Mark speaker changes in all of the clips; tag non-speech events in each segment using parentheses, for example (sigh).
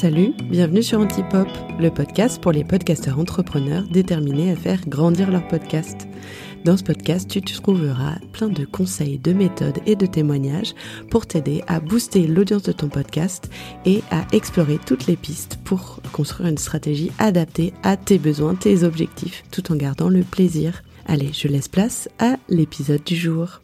Speaker 1: Salut, bienvenue sur Antipop, le podcast pour les podcasteurs entrepreneurs déterminés à faire grandir leur podcast. Dans ce podcast, tu trouveras plein de conseils, de méthodes et de témoignages pour t'aider à booster l'audience de ton podcast et à explorer toutes les pistes pour construire une stratégie adaptée à tes besoins, tes objectifs, tout en gardant le plaisir. Allez, je laisse place à l'épisode du jour.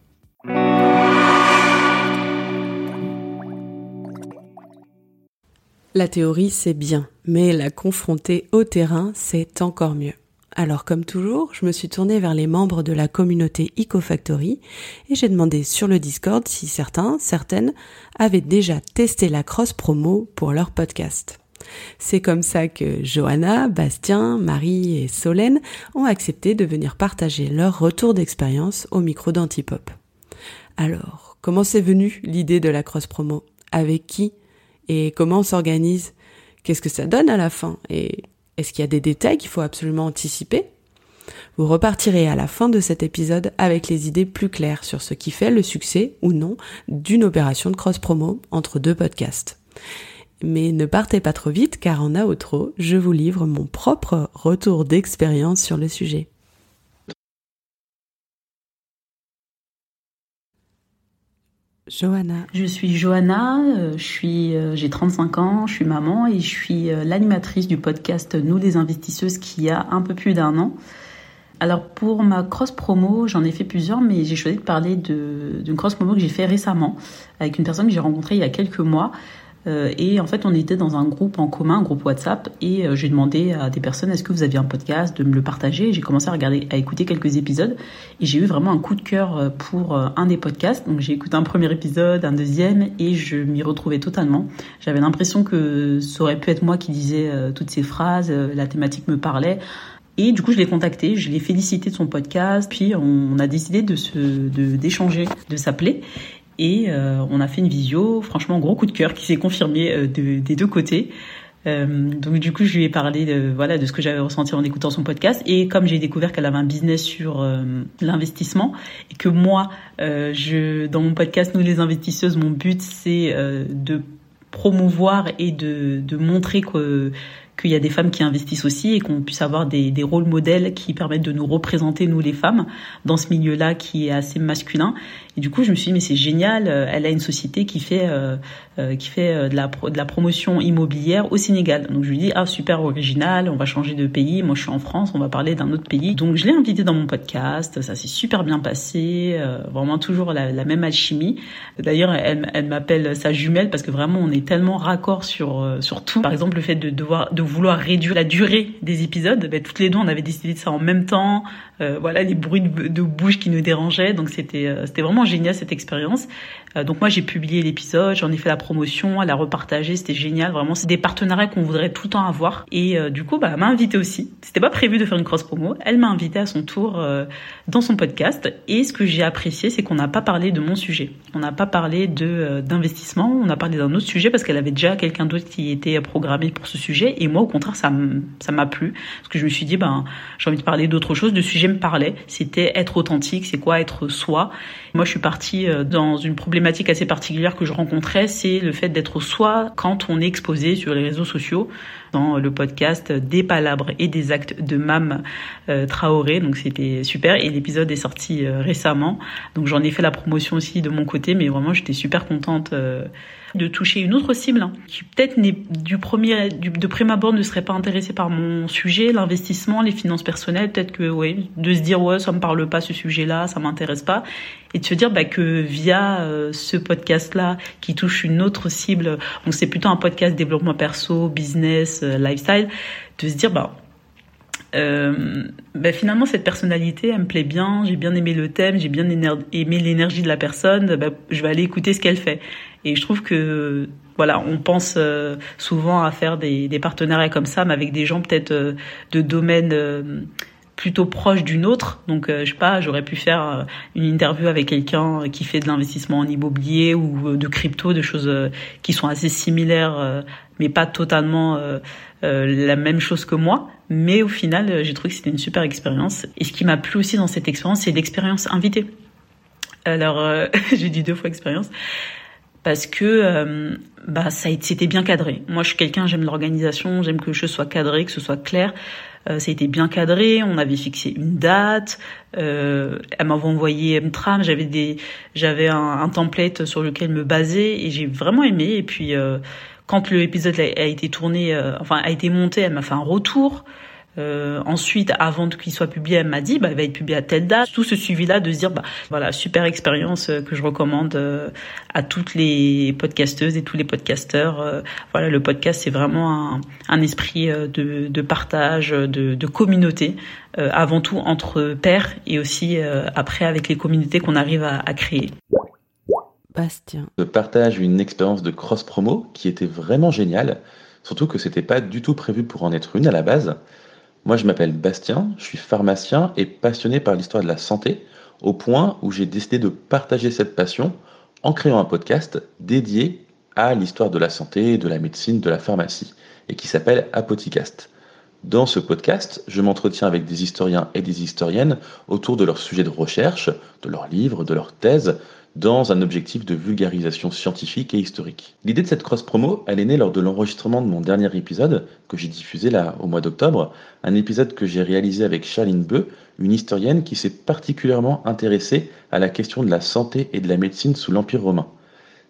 Speaker 1: La théorie, c'est bien, mais la confronter au terrain, c'est encore mieux. Alors comme toujours, je me suis tournée vers les membres de la communauté EcoFactory et j'ai demandé sur le Discord si certains, certaines avaient déjà testé la cross promo pour leur podcast. C'est comme ça que Johanna, Bastien, Marie et Solène ont accepté de venir partager leur retour d'expérience au micro d'Antipop. Alors, comment c'est venu l'idée de la cross promo? Avec qui? Et comment on s'organise? Qu'est-ce que ça donne à la fin? Et est-ce qu'il y a des détails qu'il faut absolument anticiper? Vous repartirez à la fin de cet épisode avec les idées plus claires sur ce qui fait le succès ou non d'une opération de cross-promo entre deux podcasts. Mais ne partez pas trop vite car en outro, je vous livre mon propre retour d'expérience sur le sujet. Johanna.
Speaker 2: Je suis Johanna, euh, euh, j'ai 35 ans, je suis maman et je suis euh, l'animatrice du podcast Nous les investisseuses qui a un peu plus d'un an. Alors pour ma cross promo, j'en ai fait plusieurs, mais j'ai choisi de parler d'une cross promo que j'ai fait récemment avec une personne que j'ai rencontrée il y a quelques mois et en fait, on était dans un groupe en commun, un groupe WhatsApp, et euh, j'ai demandé à des personnes est-ce que vous aviez un podcast, de me le partager. J'ai commencé à regarder, à écouter quelques épisodes, et j'ai eu vraiment un coup de cœur euh, pour un des podcasts. Donc j'ai écouté un premier épisode, un deuxième, et je m'y retrouvais totalement. J'avais l'impression que ça aurait pu être moi qui disais toutes ces phrases, la thématique me parlait. Et du coup, je l'ai contacté, je l'ai félicité de son podcast, puis on a décidé de se, d'échanger, de s'appeler. Et euh, on a fait une visio, franchement gros coup de cœur qui s'est confirmé euh, des deux côtés. Euh, donc du coup, je lui ai parlé de voilà de ce que j'avais ressenti en écoutant son podcast et comme j'ai découvert qu'elle avait un business sur l'investissement et que moi, je dans mon podcast Nous les investisseuses, mon but c'est de promouvoir et de, de montrer que qu'il y a des femmes qui investissent aussi et qu'on puisse avoir des, des, rôles modèles qui permettent de nous représenter, nous les femmes, dans ce milieu-là qui est assez masculin. Et du coup, je me suis dit, mais c'est génial, euh, elle a une société qui fait, euh, qui fait de, la, de la promotion immobilière au Sénégal. Donc je lui dis, ah super original, on va changer de pays, moi je suis en France, on va parler d'un autre pays. Donc je l'ai invitée dans mon podcast, ça s'est super bien passé, vraiment toujours la, la même alchimie. D'ailleurs, elle, elle m'appelle sa jumelle parce que vraiment on est tellement raccord sur, sur tout. Par exemple, le fait de devoir de vouloir réduire la durée des épisodes, ben, toutes les deux on avait décidé de ça en même temps. Euh, voilà les bruits de, bouche qui nous dérangeaient, donc c'était euh, c'était vraiment génial cette expérience. Euh, donc moi j'ai publié l'épisode, j'en ai fait la promotion, elle a repartagé, c'était génial. Vraiment c'est des partenariats qu'on voudrait tout le temps avoir. Et du coup bah elle m'a invité aussi. C'était pas prévu de faire une cross promo, elle m'a invité à son tour dans son podcast. Et ce que j'ai apprécié c'est qu'on n'a pas parlé de mon sujet, on n'a pas parlé de d'investissement, on a parlé d'un autre sujet parce qu'elle avait déjà quelqu'un d'autre qui était programmé pour ce sujet. Et moi au contraire ça ça m'a plu parce que je me suis dit ben j'ai envie de parler d'autre chose, de sujets me parlait. C'était être authentique, c'est quoi être soi? Moi, je suis partie euh, dans une problématique assez particulière que je rencontrais, c'est le fait d'être soi quand on est exposé sur les réseaux sociaux. Le podcast des palabres et des actes de Mam euh, Traoré, donc c'était super. Et l'épisode est sorti euh, récemment, donc j'en ai fait la promotion aussi de mon côté, mais vraiment j'étais super contente de toucher une autre cible hein, qui peut-être du premier de prime abord ne serait pas intéressée par mon sujet, l'investissement, les finances personnelles, peut-être que ouais, de se dire ouais ça me parle pas ce sujet-là, ça m'intéresse pas, et de se dire bah, que via euh, ce podcast-là qui touche une autre cible, donc c'est plutôt un podcast développement perso, business, euh, lifestyle, de se dire bah euh, bah, finalement cette personnalité elle me plaît bien, j'ai bien aimé le thème, j'ai bien aimé l'énergie de la personne, bah, je vais aller écouter ce qu'elle fait. Et je trouve que voilà, on pense souvent à faire des, partenariats comme ça, mais avec des gens peut-être de domaines plutôt proches d'une autre. Donc, je sais pas, j'aurais pu faire une interview avec quelqu'un qui fait de l'investissement en immobilier ou de crypto, de choses qui sont assez similaires, mais pas totalement la même chose que moi. Mais au final, j'ai trouvé que c'était une super expérience. Et ce qui m'a plu aussi dans cette expérience, c'est l'expérience invitée. Alors, (laughs) j'ai dit deux fois expérience parce que euh, bah ça c'était bien cadré. Moi je suis quelqu'un j'aime l'organisation, j'aime que je sois cadré, que ce soit clair. Euh, ça a été bien cadré, on avait fixé une date, euh, elle m'avait envoyé une trame, j'avais des j'avais un, template sur lequel me baser et j'ai vraiment aimé et puis euh, quand le épisode a, a été tourné euh, enfin a été monté, elle m'a fait un retour. Euh, ensuite, avant qu'il soit publié, elle m'a dit, bah, il va être publié à telle date. Tout ce suivi-là de se dire, bah, voilà, super expérience euh, que je recommande euh, à toutes les podcasteuses et tous les podcasteurs. Euh, voilà, le podcast, c'est vraiment un, un esprit de, de, partage, de, de communauté, avant tout entre pairs et aussi après avec les communautés qu'on arrive à, à créer.
Speaker 1: Bastien.
Speaker 3: Je partage une expérience de cross-promo qui était vraiment géniale, surtout que c'était pas du tout prévu pour en être une à la base. Moi, je m'appelle Bastien, je suis pharmacien et passionné par l'histoire de la santé, au point où j'ai décidé de partager cette passion en créant un podcast dédié à l'histoire de la santé, de la médecine, de la pharmacie, et qui s'appelle Apoticast. Dans ce podcast, je m'entretiens avec des historiens et des historiennes autour de leurs sujets de recherche, de leurs livres, de leurs thèses, dans un objectif de vulgarisation scientifique et historique. L'idée de cette cross-promo, elle est née lors de l'enregistrement de mon dernier épisode, que j'ai diffusé au mois d'octobre, un épisode que j'ai réalisé avec Charline Beu, une historienne qui s'est particulièrement intéressée à la question de la santé et de la médecine sous l'Empire romain.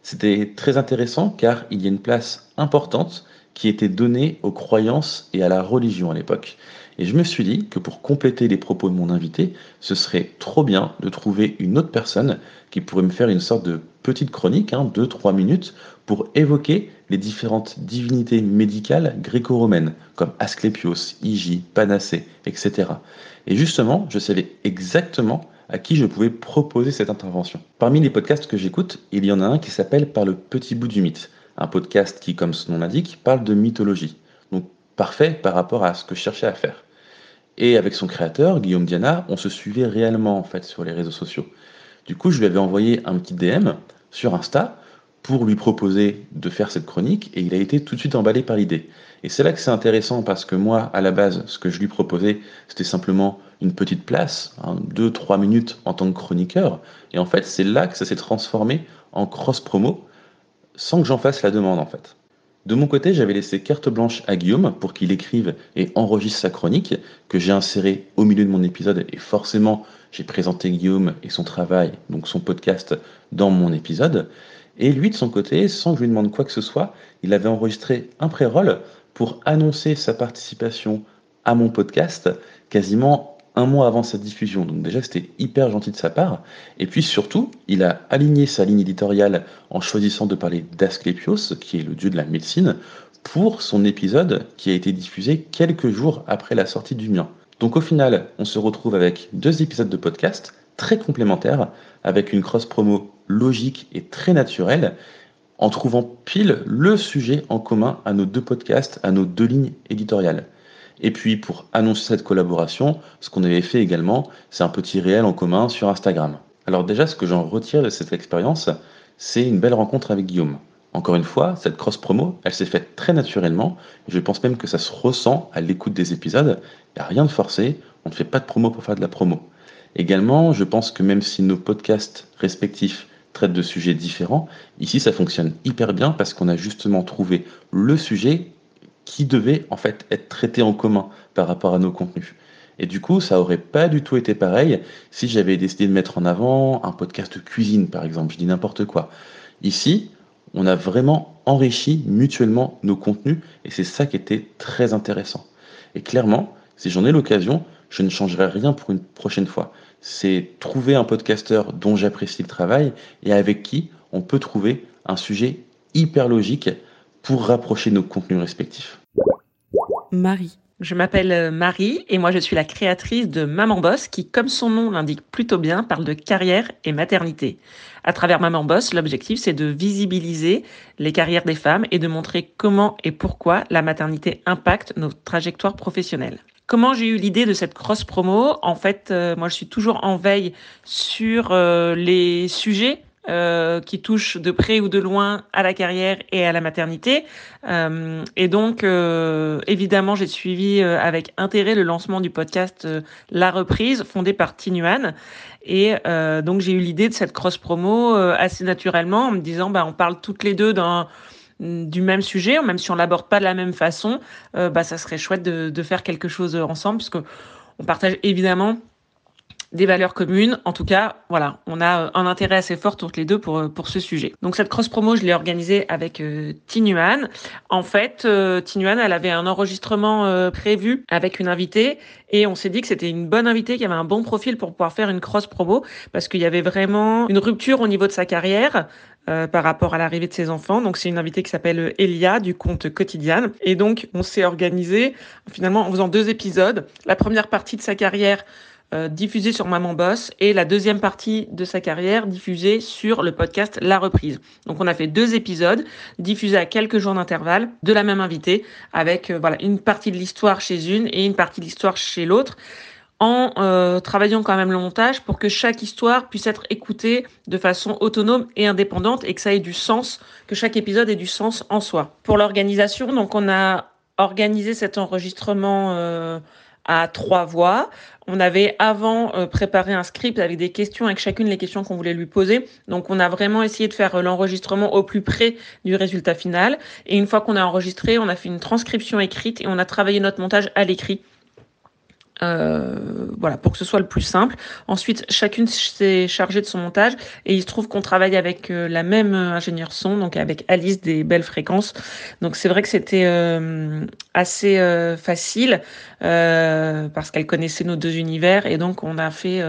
Speaker 3: C'était très intéressant car il y a une place importante qui était donnée aux croyances et à la religion à l'époque. Et je me suis dit que pour compléter les propos de mon invité, ce serait trop bien de trouver une autre personne qui pourrait me faire une sorte de petite chronique, 2-3 hein, minutes, pour évoquer les différentes divinités médicales gréco-romaines, comme Asclépios, Hygie, Panacée, etc. Et justement, je savais exactement à qui je pouvais proposer cette intervention. Parmi les podcasts que j'écoute, il y en a un qui s'appelle Par le petit bout du mythe, un podcast qui, comme son nom l'indique, parle de mythologie. Donc parfait par rapport à ce que je cherchais à faire. Et avec son créateur, Guillaume Diana, on se suivait réellement en fait sur les réseaux sociaux. Du coup, je lui avais envoyé un petit DM sur Insta pour lui proposer de faire cette chronique et il a été tout de suite emballé par l'idée. Et c'est là que c'est intéressant parce que moi, à la base, ce que je lui proposais, c'était simplement une petite place, hein, deux, trois minutes en tant que chroniqueur. Et en fait, c'est là que ça s'est transformé en cross-promo sans que j'en fasse la demande en fait. De mon côté, j'avais laissé carte blanche à Guillaume pour qu'il écrive et enregistre sa chronique, que j'ai insérée au milieu de mon épisode, et forcément, j'ai présenté Guillaume et son travail, donc son podcast, dans mon épisode. Et lui, de son côté, sans que je lui demande quoi que ce soit, il avait enregistré un pré-roll pour annoncer sa participation à mon podcast quasiment un mois avant sa diffusion. Donc déjà, c'était hyper gentil de sa part. Et puis surtout, il a aligné sa ligne éditoriale en choisissant de parler d'Asclepios, qui est le dieu de la médecine, pour son épisode qui a été diffusé quelques jours après la sortie du mien. Donc au final, on se retrouve avec deux épisodes de podcast très complémentaires, avec une cross-promo logique et très naturelle, en trouvant pile le sujet en commun à nos deux podcasts, à nos deux lignes éditoriales. Et puis pour annoncer cette collaboration, ce qu'on avait fait également, c'est un petit réel en commun sur Instagram. Alors déjà, ce que j'en retire de cette expérience, c'est une belle rencontre avec Guillaume. Encore une fois, cette cross-promo, elle s'est faite très naturellement. Je pense même que ça se ressent à l'écoute des épisodes. Il n'y a rien de forcé, on ne fait pas de promo pour faire de la promo. Également, je pense que même si nos podcasts respectifs traitent de sujets différents, ici ça fonctionne hyper bien parce qu'on a justement trouvé le sujet qui devait en fait être traité en commun par rapport à nos contenus. Et du coup, ça aurait pas du tout été pareil si j'avais décidé de mettre en avant un podcast cuisine, par exemple. Je dis n'importe quoi. Ici, on a vraiment enrichi mutuellement nos contenus et c'est ça qui était très intéressant. Et clairement, si j'en ai l'occasion, je ne changerai rien pour une prochaine fois. C'est trouver un podcasteur dont j'apprécie le travail et avec qui on peut trouver un sujet hyper logique pour rapprocher nos contenus respectifs.
Speaker 1: Marie.
Speaker 4: Je m'appelle euh, Marie et moi je suis la créatrice de Maman Boss qui, comme son nom l'indique plutôt bien, parle de carrière et maternité. À travers Maman Boss, l'objectif c'est de visibiliser les carrières des femmes et de montrer comment et pourquoi la maternité impacte nos trajectoires professionnelles. Comment j'ai eu l'idée de cette cross promo En fait, euh, moi je suis toujours en veille sur euh, les sujets euh, qui touche de près ou de loin à la carrière et à la maternité. Euh, et donc, euh, évidemment, j'ai suivi euh, avec intérêt le lancement du podcast La Reprise, fondé par Tinuan. Et donc, j'ai eu l'idée de cette cross promo assez naturellement, en me disant, bah, on parle toutes les deux d'un du même sujet, même si on l'aborde pas de la même façon, bah, ça serait chouette de, de faire quelque chose ensemble, puisque on partage évidemment des valeurs communes. En tout cas, voilà, on a un intérêt assez fort toutes les deux pour pour ce sujet. Donc cette cross promo, je l'ai organisée avec euh, Tinuan. En fait, euh, Tinuan, elle avait un enregistrement euh, prévu avec une invitée et on s'est dit que c'était une bonne invitée qui avait un bon profil pour pouvoir faire une cross promo parce qu'il y avait vraiment une rupture au niveau de sa carrière. Euh, par rapport à l'arrivée de ses enfants. Donc c'est une invitée qui s'appelle Elia du compte quotidien. Et donc on s'est organisé finalement en faisant deux épisodes. La première partie de sa carrière euh, diffusée sur Maman Boss et la deuxième partie de sa carrière diffusée sur le podcast La Reprise. Donc on a fait deux épisodes diffusés à quelques jours d'intervalle de la même invitée avec euh, voilà une partie de l'histoire chez une et une partie de l'histoire chez l'autre en euh, travaillant quand même le montage pour que chaque histoire puisse être écoutée de façon autonome et indépendante et que ça ait du sens, que chaque épisode ait du sens en soi. Pour l'organisation, donc on a organisé cet enregistrement à trois voix. On avait avant euh, préparé un script avec des questions, avec chacune les questions qu'on voulait lui poser. Donc on a vraiment essayé de faire l'enregistrement au plus près du résultat final. Et une fois qu'on a enregistré, on a fait une transcription écrite et on a travaillé notre montage à l'écrit euh, voilà, pour que ce soit le plus simple. Ensuite, chacune s'est chargée de son montage et il se trouve qu'on travaille avec euh, la même ingénieure son, donc avec Alice des belles fréquences. Donc c'est vrai que c'était euh, assez facile parce qu'elle connaissait nos deux univers et donc on a fait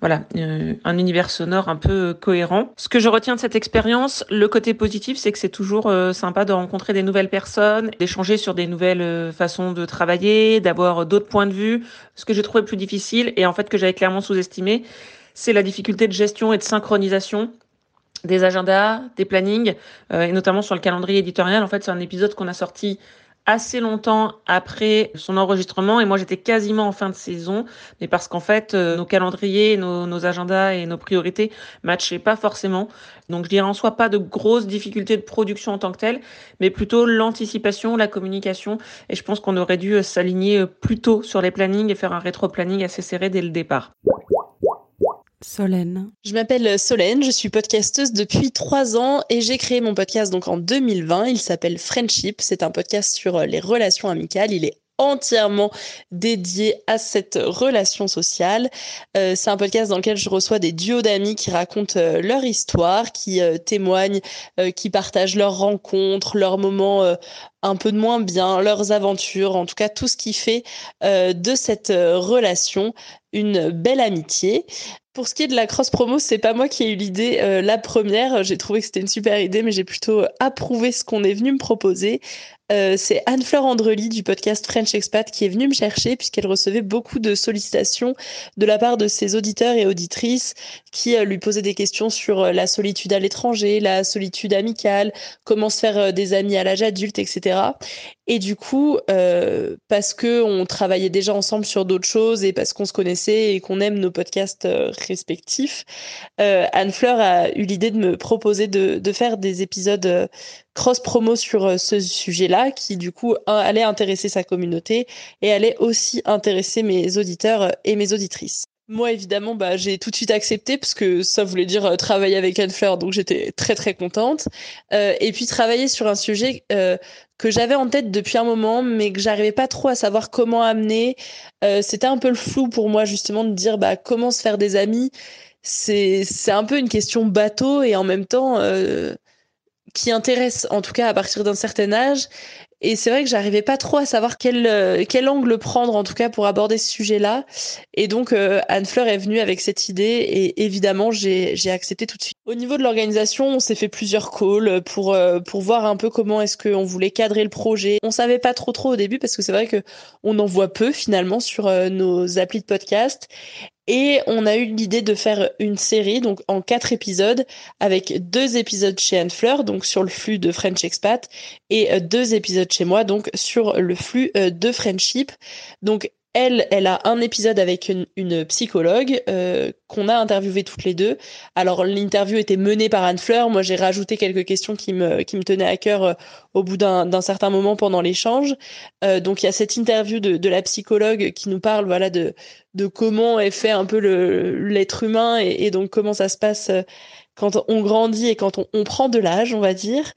Speaker 4: voilà, euh, un univers sonore un peu cohérent. Ce que je retiens de cette expérience, le côté positif, c'est que c'est toujours euh, sympa de rencontrer des nouvelles personnes, d'échanger sur des nouvelles euh, façons de travailler, d'avoir d'autres points de vue. Ce que j'ai trouvé plus difficile et en fait que j'avais clairement sous-estimé, c'est la difficulté de gestion et de synchronisation des agendas, des plannings, et notamment sur le calendrier éditorial. En fait, c'est un épisode qu'on a sorti assez longtemps après son enregistrement et moi j'étais quasiment en fin de saison mais parce qu'en fait euh, nos calendriers, nos, nos, agendas et nos priorités matchaient pas forcément. Donc je dirais en soi pas de grosses difficultés de production en tant que telle, mais plutôt l'anticipation, la communication et je pense qu'on aurait dû euh, s'aligner euh, plus tôt sur les plannings et faire un rétro-planning assez serré dès le départ.
Speaker 1: Solène.
Speaker 5: Je m'appelle Solène, je suis podcasteuse depuis trois ans et j'ai créé mon podcast donc en 2020. Il s'appelle Friendship. C'est un podcast sur euh, les relations amicales. Il est entièrement dédié à cette relation sociale. Euh, c'est un podcast dans lequel je reçois des duos d'amis qui racontent euh, leur histoire, qui témoignent, qui partagent leurs rencontres, leurs moments un peu de moins bien, leurs aventures, en tout cas tout ce qui fait de cette relation une belle amitié. Pour ce qui est de la cross promo, c'est pas moi qui ai eu l'idée. Euh, la première, j'ai trouvé que c'était une super idée, mais j'ai plutôt approuvé ce qu'on est venu me proposer. Euh, c'est Anne-Fleur Andrely du podcast French Expat qui est venue me chercher puisqu'elle recevait beaucoup de sollicitations de la part de ses auditeurs et auditrices qui euh, lui posaient des questions sur euh, la solitude à l'étranger, la solitude amicale, comment se faire des amis à l'âge adulte, etc. Et du coup, parce que on travaillait déjà ensemble sur d'autres choses et parce qu'on se connaissait et qu'on aime nos podcasts respectifs, Anne-Fleur a eu l'idée de me proposer de, de faire des épisodes cross-promo sur ce sujet-là, qui du coup allait intéresser sa communauté et allait aussi intéresser mes auditeurs euh, et mes auditrices. Moi, évidemment, bah, j'ai tout de suite accepté parce que ça voulait dire euh, travailler avec Anne Fleur, donc j'étais très très contente. et puis travailler sur un sujet que j'avais en tête depuis un moment, mais que j'arrivais pas trop à savoir comment amener. C'était un peu le flou pour moi justement de dire bah comment se faire des amis. C'est un peu une question bateau et en même temps qui intéresse, en tout cas à partir d'un certain âge. Et c'est vrai que j'arrivais pas trop à savoir quel, euh, quel angle prendre, en tout cas, pour aborder ce sujet-là. Et donc, euh, Anne Fleur est venue avec cette idée et évidemment, j'ai accepté tout de suite. Au niveau de l'organisation, on s'est fait plusieurs calls pour, euh, pour voir un peu comment est-ce qu'on voulait cadrer le projet. On savait pas trop trop au début parce que c'est vrai que on en voit peu finalement sur nos applis de podcast. Et on a eu l'idée de faire une série, donc en quatre épisodes, avec deux épisodes chez Anne Fleur, donc sur le flux de French Expat, et euh, deux épisodes chez moi, donc sur le flux euh, de Friendship. Donc elle, elle a un épisode avec une, psychologue euh, qu'on a interviewé toutes les deux. Alors l'interview était menée par Anne Fleur. Moi, j'ai rajouté quelques questions qui me qui me tenaient à cœur euh, au bout d'un certain moment pendant l'échange. Euh, donc il y a cette interview de, la psychologue qui nous parle voilà de de comment est fait un peu l'être humain et, et, donc comment ça se passe quand on grandit et quand on, prend de l'âge, on va dire.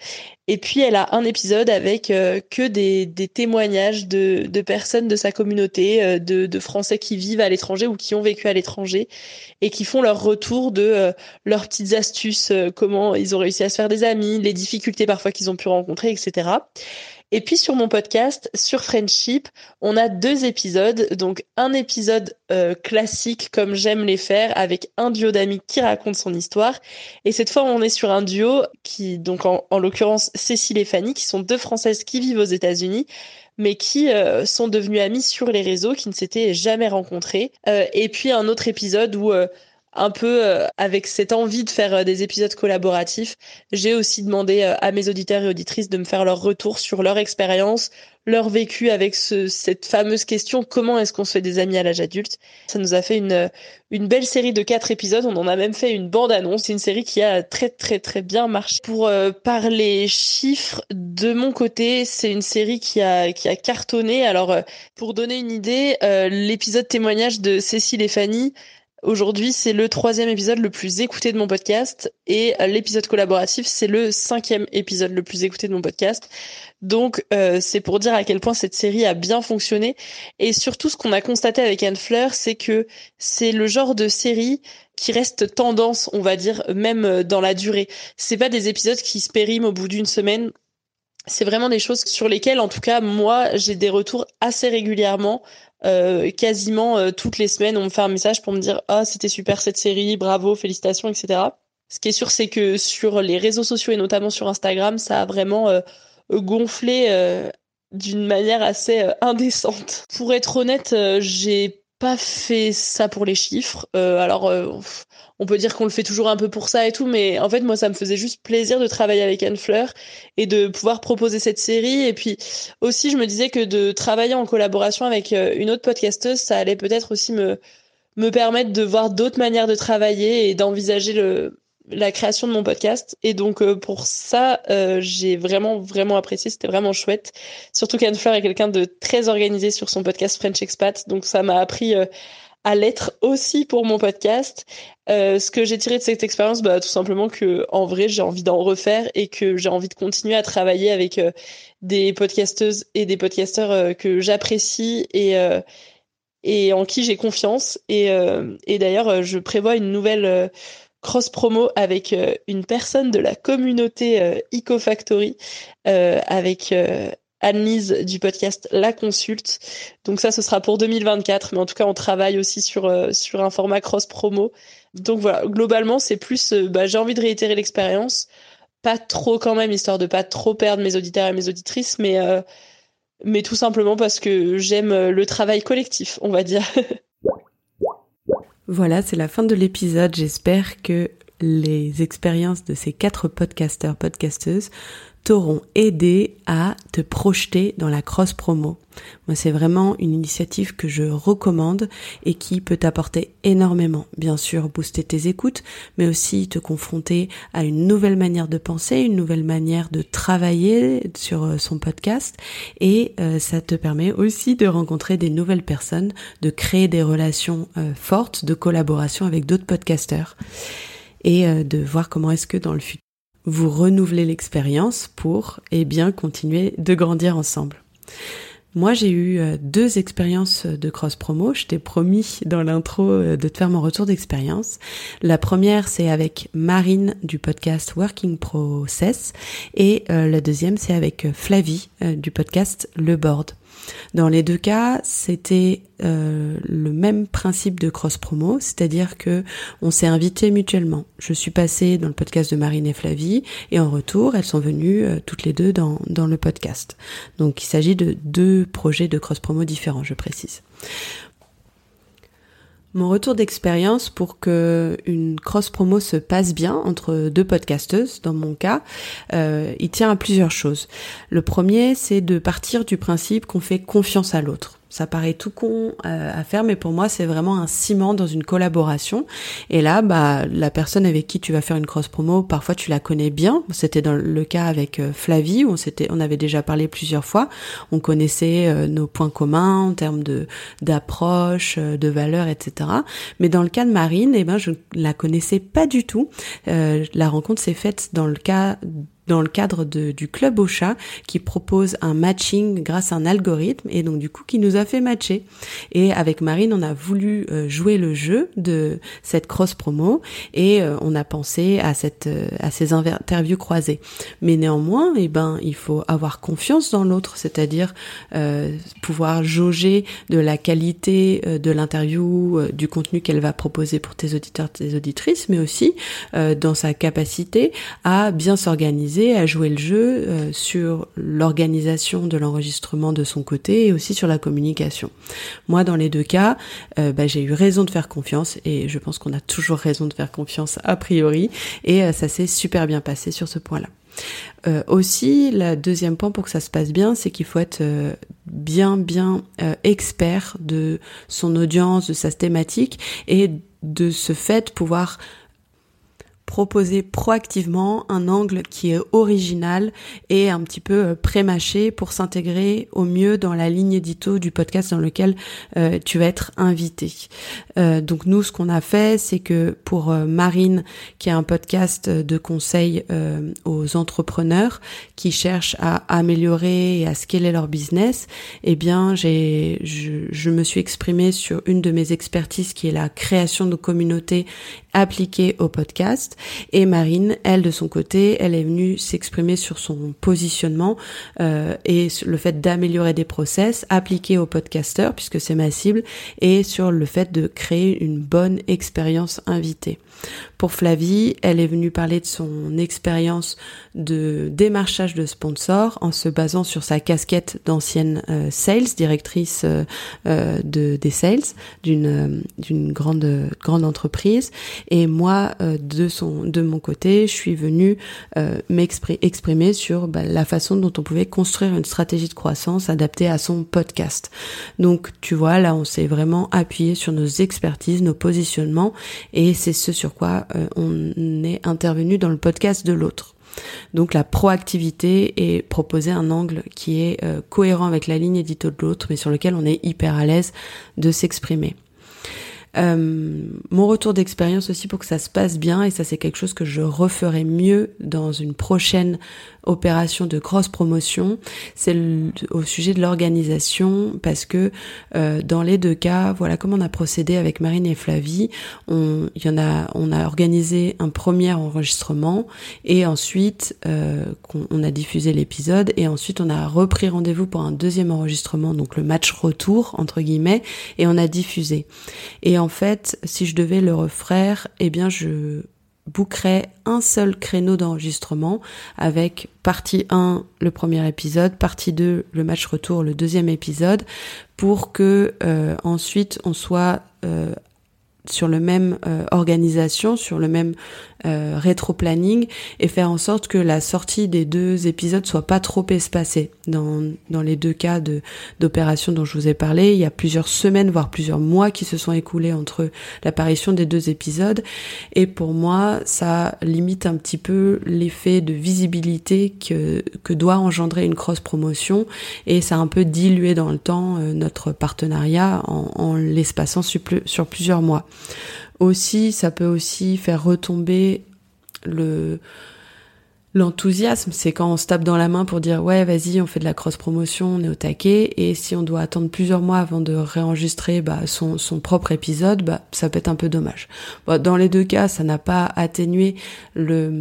Speaker 5: Et puis elle a un épisode avec euh, que des, témoignages de, personnes de sa communauté, euh, de, Français qui vivent à l'étranger ou qui ont vécu à l'étranger et qui font leur retour de euh, leurs petites astuces, comment ils ont réussi à se faire des amis, les difficultés parfois qu'ils ont pu rencontrer, etc. Et puis sur mon podcast, sur Friendship, on a deux épisodes. Donc un épisode euh, classique comme j'aime les faire avec un duo d'amis qui raconte son histoire. Et cette fois, on est sur un duo qui, donc en, l'occurrence Cécile et Fanny, qui sont deux Françaises qui vivent aux États-Unis mais qui euh, sont devenues amies sur les réseaux, qui ne s'étaient jamais rencontrées. Euh, et puis un autre épisode où un peu euh, avec cette envie de faire euh, des épisodes collaboratifs, j'ai aussi demandé euh, à mes auditeurs et auditrices de me faire leur retour sur leur expérience, leur vécu avec ce, cette fameuse question comment est-ce qu'on se fait des amis à l'âge adulte? Ça nous a fait une, une belle série de quatre épisodes. On en a même fait une bande-annonce. C'est une série qui a très très très bien marché. Pour parler chiffres, de mon côté, c'est une série qui a, qui a cartonné. Alors, pour donner une idée, l'épisode témoignage de Cécile et Fanny, Aujourd'hui, c'est le troisième épisode le plus écouté de mon podcast et l'épisode collaboratif, c'est le cinquième épisode le plus écouté de mon podcast. Donc, euh, c'est pour dire à quel point cette série a bien fonctionné. Et surtout, ce qu'on a constaté avec Anne Fleur, c'est que c'est le genre de série qui reste tendance, on va dire, même dans la durée. C'est pas des épisodes qui se périment au bout d'une semaine c'est vraiment des choses sur lesquelles, en tout cas, moi, j'ai des retours assez régulièrement euh, quasiment euh, toutes les semaines, on me fait un message pour me dire ah c'était super cette série, bravo, félicitations, etc. Ce qui est sûr, c'est que sur les réseaux sociaux et notamment sur Instagram, ça a vraiment euh, gonflé d'une manière assez indécente. Pour être honnête, j'ai pas fait ça pour les chiffres. alors on peut dire qu'on le fait toujours un peu pour ça et tout, mais en fait, moi, ça me faisait juste plaisir de travailler avec Anne Fleur et de pouvoir proposer cette série. Et puis aussi, je me disais que de travailler en collaboration avec euh, une autre podcasteuse, ça allait peut-être aussi me, me permettre de voir d'autres manières de travailler et d'envisager le, la création de mon podcast. Et donc, euh, pour ça, euh, j'ai vraiment, vraiment apprécié. C'était vraiment chouette. Surtout qu'Anne Fleur est quelqu'un de très organisé sur son podcast French Expat. Donc, ça m'a appris à l'être aussi pour mon podcast. Euh, ce que j'ai tiré de cette expérience, bah, tout simplement que en vrai, j'ai envie d'en refaire et que j'ai envie de continuer à travailler avec euh, des podcasteuses et des podcasteurs euh, que j'apprécie et et en qui j'ai confiance. Et d'ailleurs, je prévois une nouvelle cross promo avec une personne de la communauté EcoFactory, avec Anne-Lise du podcast La Consulte. Donc ça, ce sera pour 2024, mais en tout cas, on travaille aussi sur, euh, sur un format cross-promo. Donc voilà, globalement, c'est plus, euh, bah, j'ai envie de réitérer l'expérience, pas trop quand même, histoire de pas trop perdre mes auditeurs et mes auditrices, mais, euh, mais tout simplement parce que j'aime le travail collectif, on va dire. (laughs)
Speaker 1: voilà, c'est la fin de l'épisode. J'espère que les expériences de ces quatre podcasteurs, podcasteuses t'auront aidé à te projeter dans la cross promo. Moi, c'est vraiment une initiative que je recommande et qui peut t'apporter énormément. Bien sûr, booster tes écoutes, mais aussi te confronter à une nouvelle manière de penser, une nouvelle manière de travailler sur euh, son podcast et euh, ça te permet aussi de rencontrer des nouvelles personnes, de créer des relations euh, fortes de collaboration avec d'autres podcasteurs et de voir comment est-ce que dans le futur vous renouvelez l'expérience pour, eh bien, continuer de grandir ensemble. Moi, j'ai eu euh, deux expériences de cross promo. Je t'ai promis dans l'intro euh, de te faire mon retour d'expérience. La première, c'est avec Marine du podcast Working Process et euh, la deuxième, c'est avec Flavie du podcast Le Board. Dans les deux cas, c'était euh, le même principe de cross promo, c'est-à-dire que on s'est invité mutuellement. Je suis passée dans le podcast de Marine et Flavie et en retour, elles sont venues euh, toutes les deux dans, dans le podcast. Donc il s'agit de deux projets de cross promo différents, je précise. Mon retour d'expérience pour que une cross promo se passe bien entre deux podcasteuses, dans mon cas, euh, il tient à plusieurs choses. Le premier, c'est de partir du principe qu'on fait confiance à l'autre. Ça paraît tout con euh, à faire, mais pour moi, c'est vraiment un ciment dans une collaboration. Et là, bah, la personne avec qui tu vas faire une cross promo, parfois tu la connais bien. C'était dans le cas avec euh, Flavie, où on s'était, on avait déjà parlé plusieurs fois. On connaissait euh, nos points communs en termes de d'approche, de valeurs, etc. Mais dans le cas de Marine, eh ben, je la connaissais pas du tout. la rencontre s'est faite dans le cas dans le cadre de, du club au chat qui propose un matching grâce à un algorithme et donc du coup qui nous a fait matcher. Et avec Marine, on a voulu euh, jouer le jeu de cette cross promo et euh, on a pensé à cette euh, à ces interviews croisées. Mais néanmoins, eh ben il faut avoir confiance dans l'autre, c'est-à-dire pouvoir jauger de la qualité de l'interview, du contenu qu'elle va proposer pour tes auditeurs, tes auditrices, mais aussi dans sa capacité à bien s'organiser à jouer le jeu euh, sur l'organisation de l'enregistrement de son côté et aussi sur la communication. Moi, dans les deux cas, euh, bah, j'ai eu raison de faire confiance et je pense qu'on a toujours raison de faire confiance a priori et euh, ça s'est super bien passé sur ce point-là. aussi, le deuxième point pour que ça se passe bien, c'est qu'il faut être bien, bien expert de son audience, de sa thématique, et de ce fait pouvoir proposer proactivement un angle qui est original et un petit peu euh, prémâché pour s'intégrer au mieux dans la ligne édito du podcast dans lequel euh, tu vas être invité. Euh, donc nous, ce qu'on a fait, c'est que pour Marine, qui a un podcast de conseils aux entrepreneurs qui cherchent à améliorer et à scaler leur business, eh bien, j'ai, je, je me suis exprimée sur une de mes expertises qui est la création de communautés appliquée au podcast et Marine, elle de son côté, elle est venue s'exprimer sur son positionnement euh, et le fait d'améliorer des process appliqués aux podcasteurs puisque c'est ma cible et sur le fait de créer une bonne expérience invitée. Pour Flavie, elle est venue parler de son expérience de démarchage de sponsors en se basant sur sa casquette d'ancienne euh, sales, directrice euh, euh, de des sales d'une d'une grande grande entreprise. Et moi, de son de mon côté, je suis venue m'exprimer sur bah, la façon dont on pouvait construire une stratégie de croissance adaptée à son podcast. Donc, tu vois, là, on s'est vraiment appuyé sur nos expertises, nos positionnements, et c'est ce sur quoi euh, on est intervenu dans le podcast de l'autre. Donc la proactivité et proposer un angle qui est euh, cohérent avec la ligne édito de l'autre, mais sur lequel on est hyper à l'aise de s'exprimer. Euh, mon retour d'expérience aussi pour que ça se passe bien, et ça c'est quelque chose que je referai mieux dans une prochaine opération de cross promotion, c'est au sujet de l'organisation parce que euh, dans les deux cas, voilà comment on a procédé avec Marine et Flavie. On, y en a, on a organisé un premier enregistrement et ensuite euh, on, a diffusé l'épisode et ensuite on a repris rendez-vous pour un deuxième enregistrement, donc le match retour entre guillemets, et on a diffusé. En fait, si je devais le refaire, eh bien je bookerai un seul créneau d'enregistrement avec partie 1 le premier épisode, partie 2 le match retour le deuxième épisode pour que euh, ensuite on soit euh, sur le même euh, organisation, sur le même euh, rétro-planning et faire en sorte que la sortie des deux épisodes soit pas trop espacée. Dans, dans les deux cas de d'opération dont je vous ai parlé, il y a plusieurs semaines, voire plusieurs mois qui se sont écoulés entre l'apparition des deux épisodes et pour moi, ça limite un petit peu l'effet de visibilité que, que doit engendrer une cross-promotion et ça a un peu dilué dans le temps euh, notre partenariat en, en l'espaçant sur plusieurs mois. Aussi, ça peut aussi faire retomber le l'enthousiasme, c'est quand on se tape dans la main pour dire ouais vas-y on fait de la cross promotion, on est au taquet et si on doit attendre plusieurs mois avant de réenregistrer bah, son, son propre épisode, bah ça peut être un peu dommage. dans les deux cas, ça n'a pas atténué le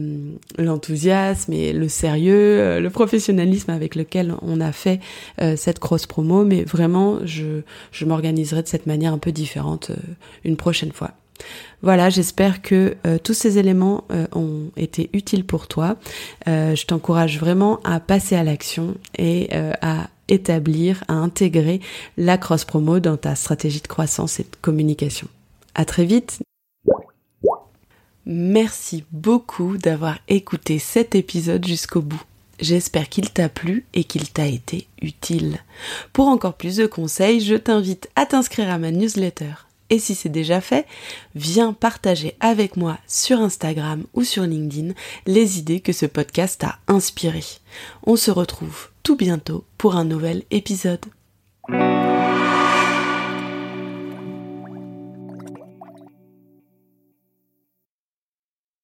Speaker 1: l'enthousiasme et le sérieux, euh, le professionnalisme avec lequel on a fait euh, cette cross promo, mais vraiment je je m'organiserai de cette manière un peu différente euh, une prochaine fois. Voilà, j'espère que euh, tous ces éléments euh, ont été utiles pour toi. Euh, je t'encourage vraiment à passer à l'action et à établir, à intégrer la cross promo dans ta stratégie de croissance et de communication. À très vite. Merci beaucoup d'avoir écouté cet épisode jusqu'au bout. J'espère qu'il t'a plu et qu'il t'a été utile. Pour encore plus de conseils, je t'invite à t'inscrire à ma newsletter. Et si c'est déjà fait, viens partager avec moi sur Instagram ou sur LinkedIn les idées que ce podcast a inspirées. On se retrouve tout bientôt pour un nouvel épisode.